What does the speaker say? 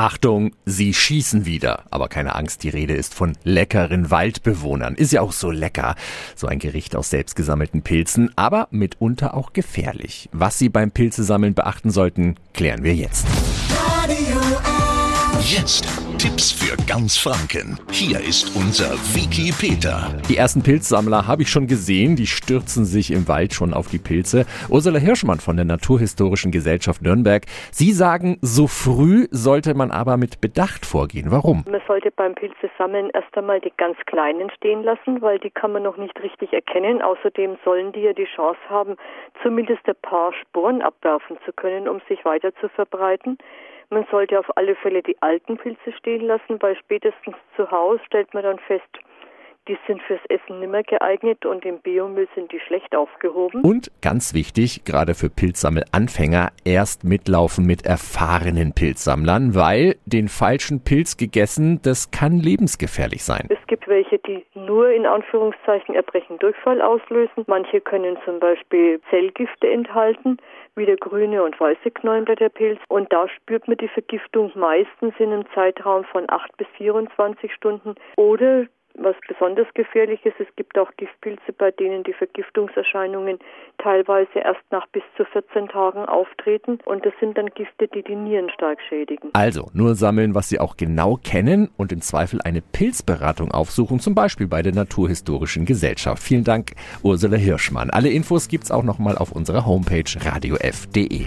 Achtung, sie schießen wieder. Aber keine Angst, die Rede ist von leckeren Waldbewohnern. Ist ja auch so lecker. So ein Gericht aus selbstgesammelten Pilzen, aber mitunter auch gefährlich. Was Sie beim Pilzesammeln beachten sollten, klären wir jetzt. Jetzt Tipps für ganz Franken. Hier ist unser Wiki Peter. Die ersten Pilzsammler habe ich schon gesehen, die stürzen sich im Wald schon auf die Pilze. Ursula Hirschmann von der Naturhistorischen Gesellschaft Nürnberg. Sie sagen, so früh sollte man aber mit Bedacht vorgehen. Warum? Man sollte beim Pilzesammeln erst einmal die ganz kleinen stehen lassen, weil die kann man noch nicht richtig erkennen. Außerdem sollen die ja die Chance haben, zumindest ein paar Sporen abwerfen zu können, um sich weiter zu verbreiten. Man sollte auf alle Fälle die alten Pilze stehen lassen, weil spätestens zu Hause stellt man dann fest, die sind fürs Essen nimmer geeignet und im Biomüll sind die schlecht aufgehoben. Und ganz wichtig, gerade für Pilzsammelanfänger, erst mitlaufen mit erfahrenen Pilzsammlern, weil den falschen Pilz gegessen, das kann lebensgefährlich sein. Es gibt welche, die nur in Anführungszeichen Erbrechen Durchfall auslösen. Manche können zum Beispiel Zellgifte enthalten, wie der grüne und weiße Knollenblätterpilz. Und da spürt man die Vergiftung meistens in einem Zeitraum von 8 bis 24 Stunden oder was besonders gefährlich ist, es gibt auch Giftpilze, bei denen die Vergiftungserscheinungen teilweise erst nach bis zu 14 Tagen auftreten. Und das sind dann Gifte, die die Nieren stark schädigen. Also nur sammeln, was Sie auch genau kennen und im Zweifel eine Pilzberatung aufsuchen, zum Beispiel bei der Naturhistorischen Gesellschaft. Vielen Dank, Ursula Hirschmann. Alle Infos gibt's auch nochmal auf unserer Homepage radiof.de.